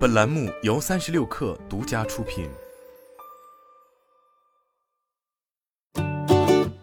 本栏目由三十六氪独家出品。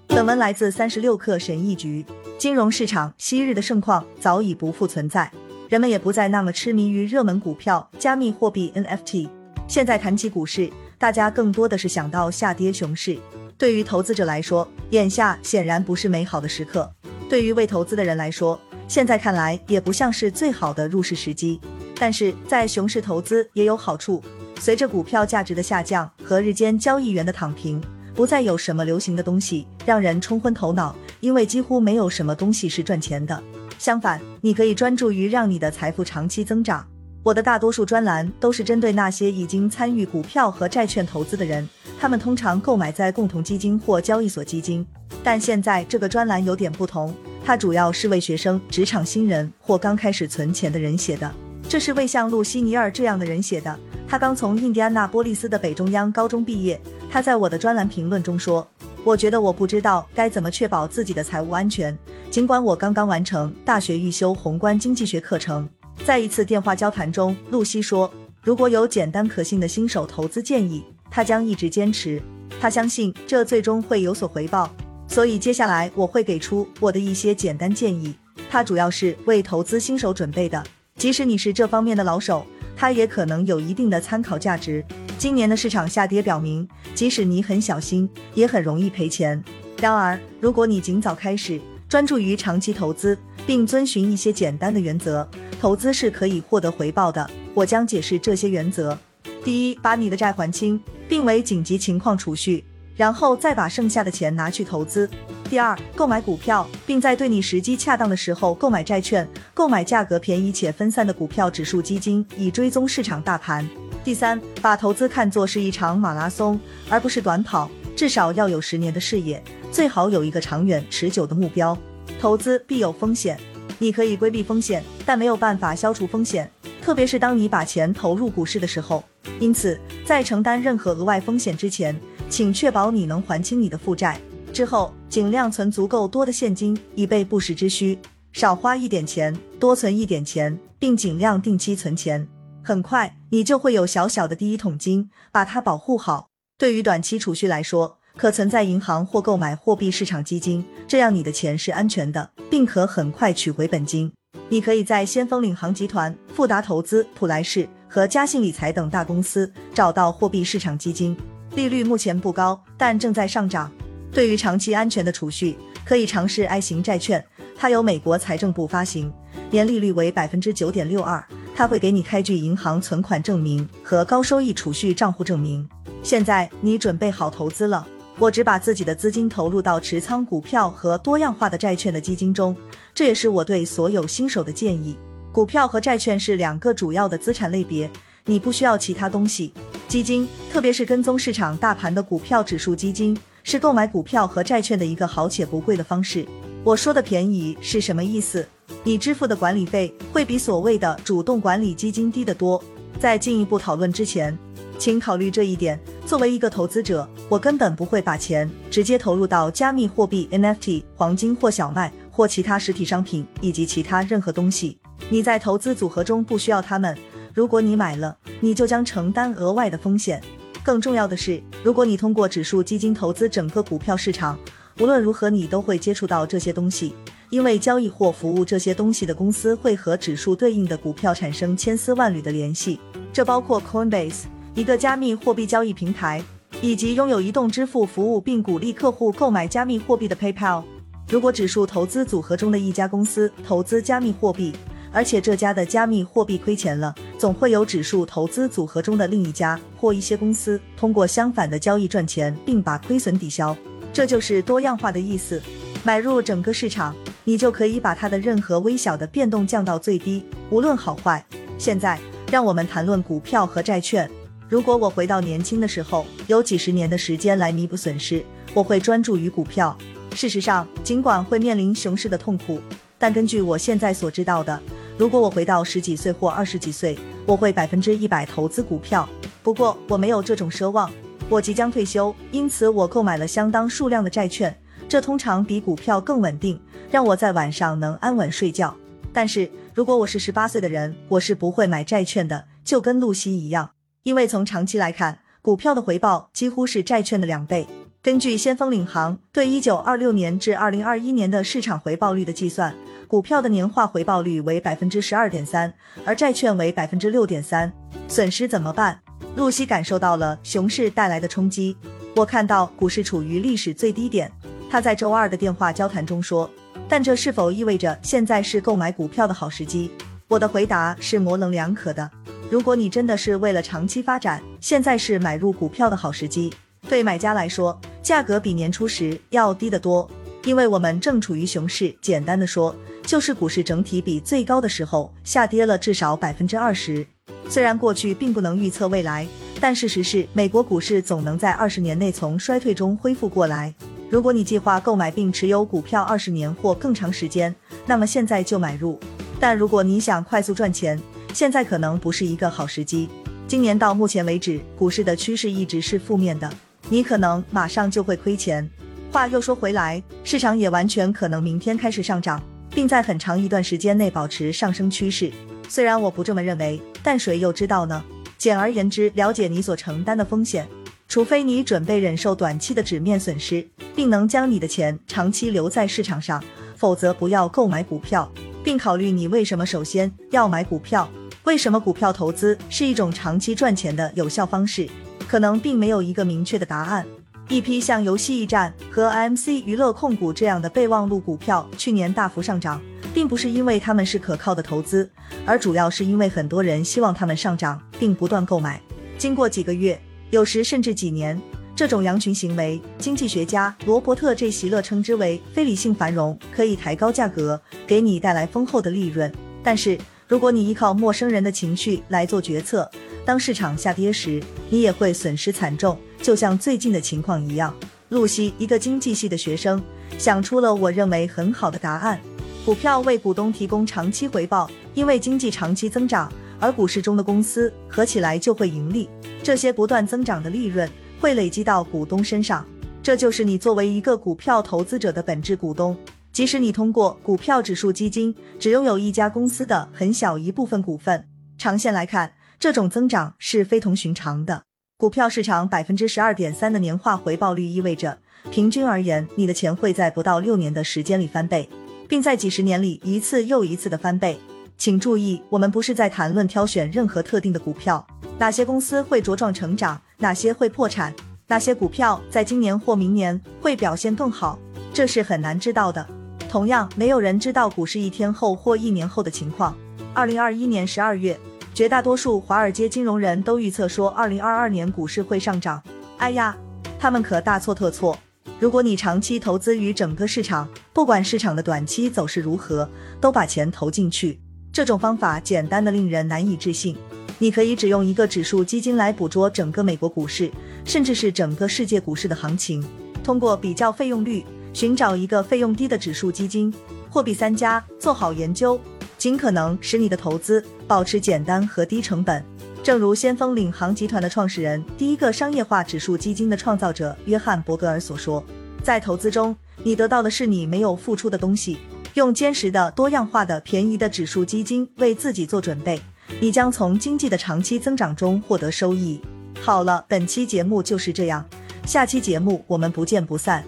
本文来自三十六氪神译局。金融市场昔日的盛况早已不复存在，人们也不再那么痴迷于热门股票、加密货币、NFT。现在谈起股市，大家更多的是想到下跌熊市。对于投资者来说，眼下显然不是美好的时刻；对于未投资的人来说，现在看来也不像是最好的入市时机。但是在熊市投资也有好处，随着股票价值的下降和日间交易员的躺平，不再有什么流行的东西让人冲昏头脑，因为几乎没有什么东西是赚钱的。相反，你可以专注于让你的财富长期增长。我的大多数专栏都是针对那些已经参与股票和债券投资的人，他们通常购买在共同基金或交易所基金。但现在这个专栏有点不同，它主要是为学生、职场新人或刚开始存钱的人写的。这是为像露西尼尔这样的人写的。他刚从印第安纳波利斯的北中央高中毕业。他在我的专栏评论中说：“我觉得我不知道该怎么确保自己的财务安全，尽管我刚刚完成大学预修宏观经济学课程。”在一次电话交谈中，露西说：“如果有简单可信的新手投资建议，他将一直坚持。他相信这最终会有所回报，所以接下来我会给出我的一些简单建议。它主要是为投资新手准备的，即使你是这方面的老手，它也可能有一定的参考价值。今年的市场下跌表明，即使你很小心，也很容易赔钱。然而，如果你尽早开始，专注于长期投资，并遵循一些简单的原则。”投资是可以获得回报的，我将解释这些原则。第一，把你的债还清，并为紧急情况储蓄，然后再把剩下的钱拿去投资。第二，购买股票，并在对你时机恰当的时候购买债券，购买价格便宜且分散的股票指数基金，以追踪市场大盘。第三，把投资看作是一场马拉松，而不是短跑，至少要有十年的视野，最好有一个长远持久的目标。投资必有风险。你可以规避风险，但没有办法消除风险，特别是当你把钱投入股市的时候。因此，在承担任何额外风险之前，请确保你能还清你的负债。之后，尽量存足够多的现金，以备不时之需。少花一点钱，多存一点钱，并尽量定期存钱。很快，你就会有小小的第一桶金，把它保护好。对于短期储蓄来说，可存在银行或购买货币市场基金，这样你的钱是安全的，并可很快取回本金。你可以在先锋领航集团、富达投资、普莱士和嘉信理财等大公司找到货币市场基金，利率目前不高，但正在上涨。对于长期安全的储蓄，可以尝试 I 型债券，它由美国财政部发行，年利率为百分之九点六二，它会给你开具银行存款证明和高收益储蓄账户证明。现在你准备好投资了？我只把自己的资金投入到持仓股票和多样化的债券的基金中，这也是我对所有新手的建议。股票和债券是两个主要的资产类别，你不需要其他东西。基金，特别是跟踪市场大盘的股票指数基金，是购买股票和债券的一个好且不贵的方式。我说的便宜是什么意思？你支付的管理费会比所谓的主动管理基金低得多。在进一步讨论之前。请考虑这一点。作为一个投资者，我根本不会把钱直接投入到加密货币、NFT、黄金或小麦或其他实体商品以及其他任何东西。你在投资组合中不需要它们。如果你买了，你就将承担额外的风险。更重要的是，如果你通过指数基金投资整个股票市场，无论如何你都会接触到这些东西，因为交易或服务这些东西的公司会和指数对应的股票产生千丝万缕的联系。这包括 Coinbase。一个加密货币交易平台，以及拥有移动支付服务并鼓励客户购买加密货币的 PayPal。如果指数投资组合中的一家公司投资加密货币，而且这家的加密货币亏钱了，总会有指数投资组合中的另一家或一些公司通过相反的交易赚钱，并把亏损抵消。这就是多样化的意思。买入整个市场，你就可以把它的任何微小的变动降到最低，无论好坏。现在，让我们谈论股票和债券。如果我回到年轻的时候，有几十年的时间来弥补损失，我会专注于股票。事实上，尽管会面临熊市的痛苦，但根据我现在所知道的，如果我回到十几岁或二十几岁，我会百分之一百投资股票。不过我没有这种奢望，我即将退休，因此我购买了相当数量的债券，这通常比股票更稳定，让我在晚上能安稳睡觉。但是如果我是十八岁的人，我是不会买债券的。就跟露西一样，因为从长期来看，股票的回报几乎是债券的两倍。根据先锋领航对一九二六年至二零二一年的市场回报率的计算，股票的年化回报率为百分之十二点三，而债券为百分之六点三。损失怎么办？露西感受到了熊市带来的冲击。我看到股市处于历史最低点。他在周二的电话交谈中说：“但这是否意味着现在是购买股票的好时机？”我的回答是模棱两可的。如果你真的是为了长期发展，现在是买入股票的好时机。对买家来说，价格比年初时要低得多，因为我们正处于熊市。简单的说，就是股市整体比最高的时候下跌了至少百分之二十。虽然过去并不能预测未来，但事实是，美国股市总能在二十年内从衰退中恢复过来。如果你计划购买并持有股票二十年或更长时间，那么现在就买入。但如果你想快速赚钱，现在可能不是一个好时机。今年到目前为止，股市的趋势一直是负面的。你可能马上就会亏钱。话又说回来，市场也完全可能明天开始上涨，并在很长一段时间内保持上升趋势。虽然我不这么认为，但谁又知道呢？简而言之，了解你所承担的风险，除非你准备忍受短期的纸面损失，并能将你的钱长期留在市场上，否则不要购买股票，并考虑你为什么首先要买股票。为什么股票投资是一种长期赚钱的有效方式？可能并没有一个明确的答案。一批像游戏驿站和 MC 娱乐控股这样的备忘录股票去年大幅上涨，并不是因为他们是可靠的投资，而主要是因为很多人希望他们上涨，并不断购买。经过几个月，有时甚至几年，这种羊群行为，经济学家罗伯特 ·J· 席勒称之为非理性繁荣，可以抬高价格，给你带来丰厚的利润。但是，如果你依靠陌生人的情绪来做决策，当市场下跌时，你也会损失惨重，就像最近的情况一样。露西，一个经济系的学生，想出了我认为很好的答案：股票为股东提供长期回报，因为经济长期增长，而股市中的公司合起来就会盈利。这些不断增长的利润会累积到股东身上，这就是你作为一个股票投资者的本质股东。即使你通过股票指数基金只拥有一家公司的很小一部分股份，长线来看。这种增长是非同寻常的。股票市场百分之十二点三的年化回报率意味着，平均而言，你的钱会在不到六年的时间里翻倍，并在几十年里一次又一次的翻倍。请注意，我们不是在谈论挑选任何特定的股票，哪些公司会茁壮成长，哪些会破产，哪些股票在今年或明年会表现更好，这是很难知道的。同样，没有人知道股市一天后或一年后的情况。二零二一年十二月。绝大多数华尔街金融人都预测说，二零二二年股市会上涨。哎呀，他们可大错特错！如果你长期投资于整个市场，不管市场的短期走势如何，都把钱投进去，这种方法简单的令人难以置信。你可以只用一个指数基金来捕捉整个美国股市，甚至是整个世界股市的行情，通过比较费用率，寻找一个费用低的指数基金。货币三家，做好研究。尽可能使你的投资保持简单和低成本。正如先锋领航集团的创始人、第一个商业化指数基金的创造者约翰·伯格尔所说：“在投资中，你得到的是你没有付出的东西。用坚实的、多样化的、便宜的指数基金为自己做准备，你将从经济的长期增长中获得收益。”好了，本期节目就是这样，下期节目我们不见不散。